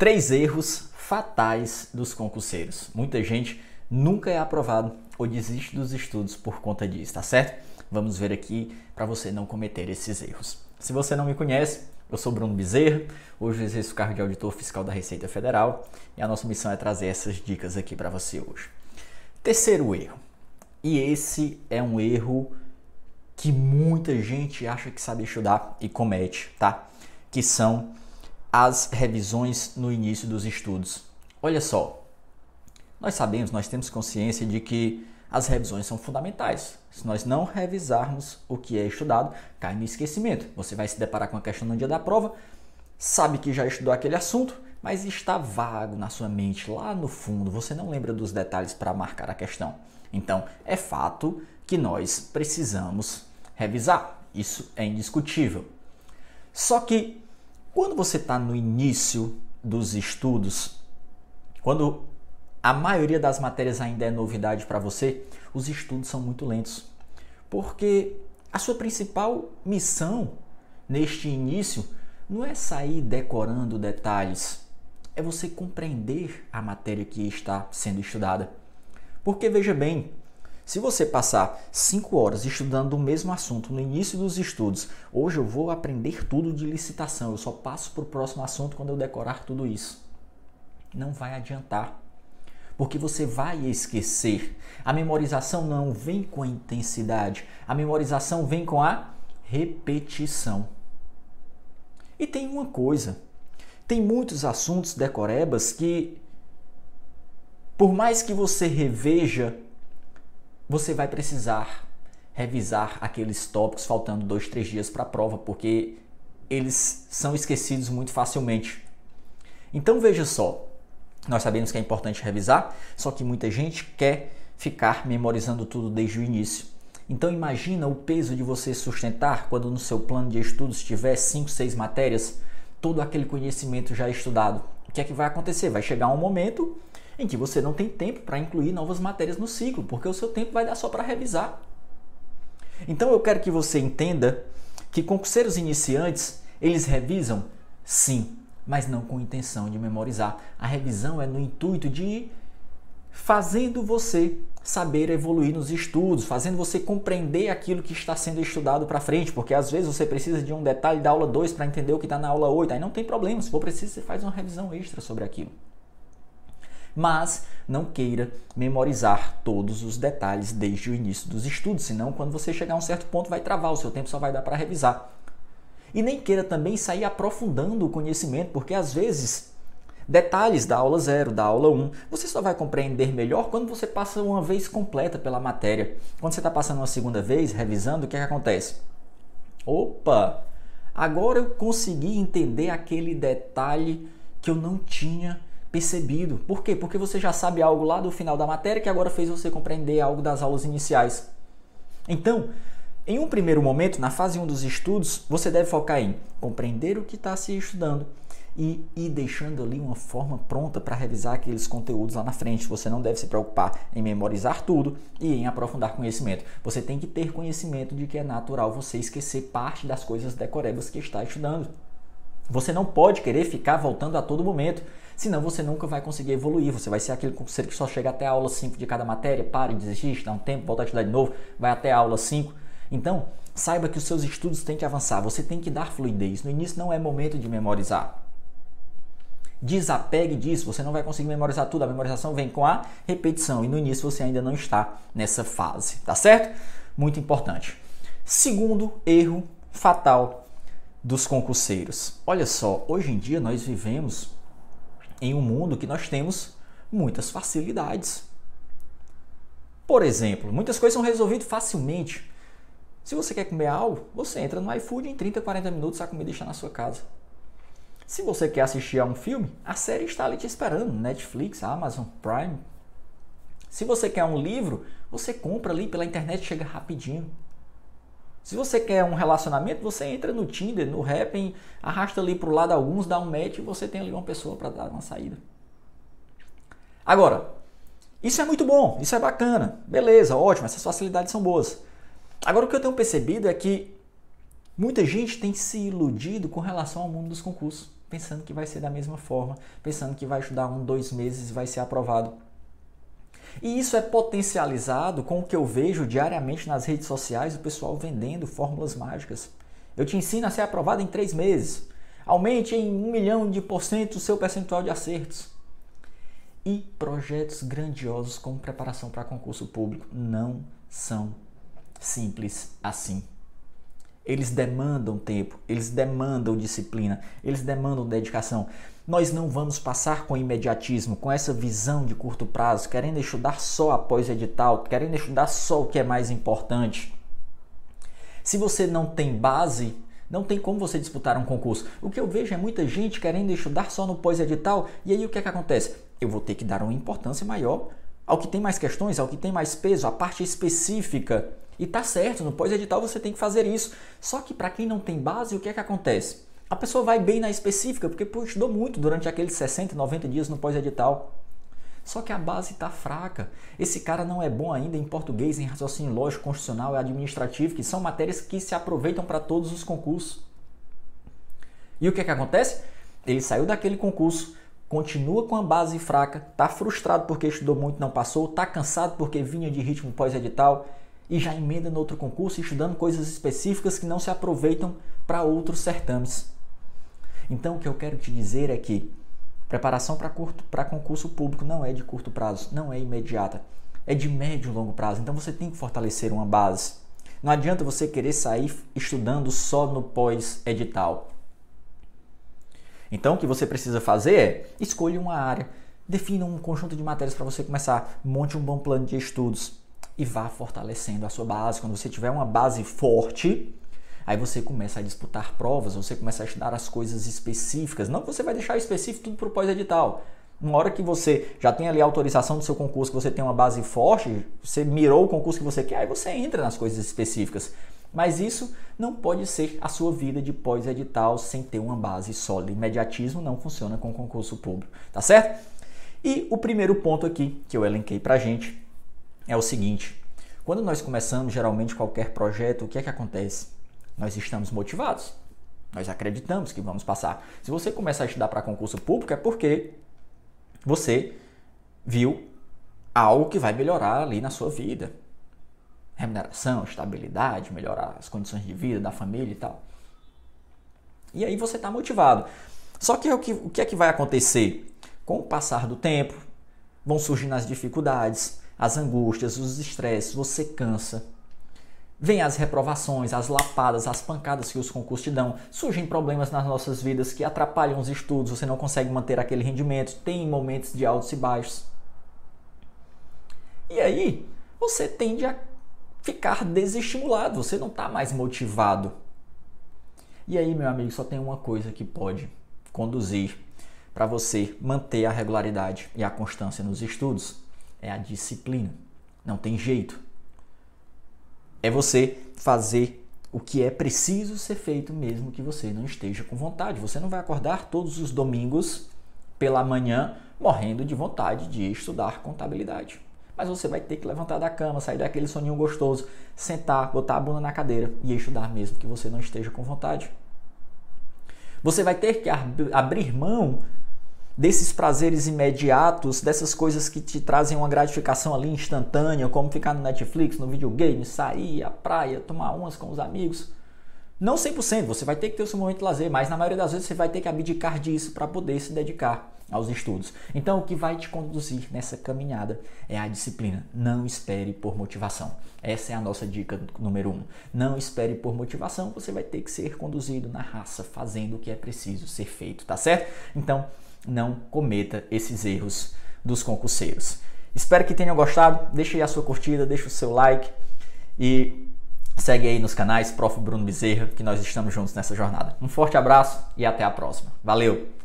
Três erros fatais dos concurseiros. Muita gente nunca é aprovado ou desiste dos estudos por conta disso, tá certo? Vamos ver aqui para você não cometer esses erros. Se você não me conhece, eu sou Bruno Bezerra, hoje exerço o cargo de auditor fiscal da Receita Federal e a nossa missão é trazer essas dicas aqui para você hoje. Terceiro erro, e esse é um erro que muita gente acha que sabe estudar e comete, tá? Que são as revisões no início dos estudos. Olha só, nós sabemos, nós temos consciência de que as revisões são fundamentais. Se nós não revisarmos o que é estudado, cai no esquecimento. Você vai se deparar com a questão no dia da prova, sabe que já estudou aquele assunto, mas está vago na sua mente, lá no fundo, você não lembra dos detalhes para marcar a questão. Então, é fato que nós precisamos revisar. Isso é indiscutível. Só que quando você está no início dos estudos, quando a maioria das matérias ainda é novidade para você, os estudos são muito lentos. Porque a sua principal missão neste início não é sair decorando detalhes, é você compreender a matéria que está sendo estudada. Porque veja bem, se você passar 5 horas estudando o mesmo assunto no início dos estudos, hoje eu vou aprender tudo de licitação, eu só passo para o próximo assunto quando eu decorar tudo isso. Não vai adiantar, porque você vai esquecer. A memorização não vem com a intensidade, a memorização vem com a repetição. E tem uma coisa, tem muitos assuntos decorebas que, por mais que você reveja você vai precisar revisar aqueles tópicos faltando dois, três dias para a prova, porque eles são esquecidos muito facilmente. Então veja só, nós sabemos que é importante revisar, só que muita gente quer ficar memorizando tudo desde o início. Então imagina o peso de você sustentar quando no seu plano de estudos tiver 5, 6 matérias, todo aquele conhecimento já estudado. O que é que vai acontecer? Vai chegar um momento em que você não tem tempo para incluir novas matérias no ciclo, porque o seu tempo vai dar só para revisar. Então eu quero que você entenda que concurseiros iniciantes, eles revisam? Sim, mas não com intenção de memorizar. A revisão é no intuito de ir fazendo você saber evoluir nos estudos, fazendo você compreender aquilo que está sendo estudado para frente, porque às vezes você precisa de um detalhe da aula 2 para entender o que está na aula 8, aí não tem problema, se for preciso você faz uma revisão extra sobre aquilo mas não queira memorizar todos os detalhes desde o início dos estudos, senão quando você chegar a um certo ponto vai travar, o seu tempo só vai dar para revisar. E nem queira também sair aprofundando o conhecimento, porque às vezes detalhes da aula 0, da aula 1, um, você só vai compreender melhor quando você passa uma vez completa pela matéria. Quando você está passando uma segunda vez, revisando, o que, é que acontece? Opa! Agora eu consegui entender aquele detalhe que eu não tinha percebido. Por quê? Porque você já sabe algo lá do final da matéria que agora fez você compreender algo das aulas iniciais. Então, em um primeiro momento, na fase 1 dos estudos, você deve focar em compreender o que está se estudando e ir deixando ali uma forma pronta para revisar aqueles conteúdos lá na frente. Você não deve se preocupar em memorizar tudo e em aprofundar conhecimento. Você tem que ter conhecimento de que é natural você esquecer parte das coisas decorebas que está estudando. Você não pode querer ficar voltando a todo momento, senão você nunca vai conseguir evoluir. Você vai ser aquele concurseiro que só chega até a aula 5 de cada matéria, para, desiste, dá um tempo, volta a estudar de novo, vai até a aula 5. Então, saiba que os seus estudos têm que avançar, você tem que dar fluidez. No início não é momento de memorizar. Desapegue disso, você não vai conseguir memorizar tudo. A memorização vem com a repetição e no início você ainda não está nessa fase, tá certo? Muito importante. Segundo erro fatal dos concurseiros. Olha só, hoje em dia nós vivemos em um mundo que nós temos muitas facilidades. Por exemplo, muitas coisas são resolvidas facilmente. Se você quer comer algo, você entra no iFood em 30, 40 minutos a comida está na sua casa. Se você quer assistir a um filme, a série está ali te esperando, Netflix, Amazon Prime. Se você quer um livro, você compra ali pela internet, chega rapidinho. Se você quer um relacionamento, você entra no Tinder, no Happn, arrasta ali para o lado alguns, dá um match e você tem ali uma pessoa para dar uma saída. Agora, isso é muito bom, isso é bacana, beleza, ótimo, essas facilidades são boas. Agora, o que eu tenho percebido é que muita gente tem se iludido com relação ao mundo dos concursos. pensando que vai ser da mesma forma, pensando que vai estudar um, dois meses e vai ser aprovado. E isso é potencializado com o que eu vejo diariamente nas redes sociais, o pessoal vendendo fórmulas mágicas. Eu te ensino a ser aprovado em três meses. Aumente em um milhão de por cento o seu percentual de acertos. E projetos grandiosos como preparação para concurso público não são simples assim. Eles demandam tempo, eles demandam disciplina, eles demandam dedicação. Nós não vamos passar com imediatismo, com essa visão de curto prazo, querendo estudar só após edital, querendo estudar só o que é mais importante. Se você não tem base, não tem como você disputar um concurso. O que eu vejo é muita gente querendo estudar só no pós-edital, e aí o que é que acontece? Eu vou ter que dar uma importância maior ao que tem mais questões, ao que tem mais peso, a parte específica e tá certo, no pós-edital você tem que fazer isso. Só que para quem não tem base, o que é que acontece? A pessoa vai bem na específica, porque pô, estudou muito durante aqueles 60, 90 dias no pós-edital. Só que a base está fraca. Esse cara não é bom ainda em português, em raciocínio lógico, constitucional e administrativo, que são matérias que se aproveitam para todos os concursos. E o que é que acontece? Ele saiu daquele concurso, continua com a base fraca, está frustrado porque estudou muito não passou, está cansado porque vinha de ritmo pós-edital e já emenda no outro concurso estudando coisas específicas que não se aproveitam para outros certames. Então, o que eu quero te dizer é que preparação para concurso público não é de curto prazo, não é imediata, é de médio e longo prazo. Então, você tem que fortalecer uma base. Não adianta você querer sair estudando só no pós-edital. Então, o que você precisa fazer é escolha uma área, defina um conjunto de matérias para você começar, monte um bom plano de estudos e vá fortalecendo a sua base. Quando você tiver uma base forte, aí você começa a disputar provas, você começa a estudar as coisas específicas. Não que você vai deixar específico tudo para o pós-edital. Uma hora que você já tem ali a autorização do seu concurso, que você tem uma base forte, você mirou o concurso que você quer, aí você entra nas coisas específicas. Mas isso não pode ser a sua vida de pós-edital sem ter uma base sólida. Imediatismo não funciona com concurso público, tá certo? E o primeiro ponto aqui que eu elenquei pra gente é o seguinte: quando nós começamos geralmente qualquer projeto, o que é que acontece? Nós estamos motivados. Nós acreditamos que vamos passar. Se você começar a estudar para concurso público, é porque você viu algo que vai melhorar ali na sua vida. Remuneração, estabilidade, melhorar as condições de vida da família e tal. E aí você está motivado. Só que o, que o que é que vai acontecer? Com o passar do tempo, vão surgindo as dificuldades, as angústias, os estresses, você cansa. Vem as reprovações, as lapadas, as pancadas que os concursos te dão. Surgem problemas nas nossas vidas que atrapalham os estudos, você não consegue manter aquele rendimento, tem momentos de altos e baixos. E aí, você tende a ficar desestimulado, você não está mais motivado. E aí, meu amigo, só tem uma coisa que pode conduzir para você manter a regularidade e a constância nos estudos é a disciplina. Não tem jeito. É você fazer o que é preciso ser feito mesmo que você não esteja com vontade. Você não vai acordar todos os domingos pela manhã morrendo de vontade de estudar contabilidade. Mas você vai ter que levantar da cama, sair daquele soninho gostoso, sentar, botar a bunda na cadeira e estudar mesmo que você não esteja com vontade. Você vai ter que abrir mão desses prazeres imediatos, dessas coisas que te trazem uma gratificação ali instantânea, como ficar no Netflix, no videogame, sair à praia, tomar umas com os amigos. Não 100%, você vai ter que ter o seu momento de lazer, mas na maioria das vezes você vai ter que abdicar disso para poder se dedicar aos estudos. Então, o que vai te conduzir nessa caminhada é a disciplina. Não espere por motivação. Essa é a nossa dica número um. Não espere por motivação, você vai ter que ser conduzido na raça, fazendo o que é preciso ser feito, tá certo? Então, não cometa esses erros dos concurseiros. Espero que tenham gostado. Deixe aí a sua curtida, deixe o seu like e segue aí nos canais Prof. Bruno Bezerra, que nós estamos juntos nessa jornada. Um forte abraço e até a próxima. Valeu!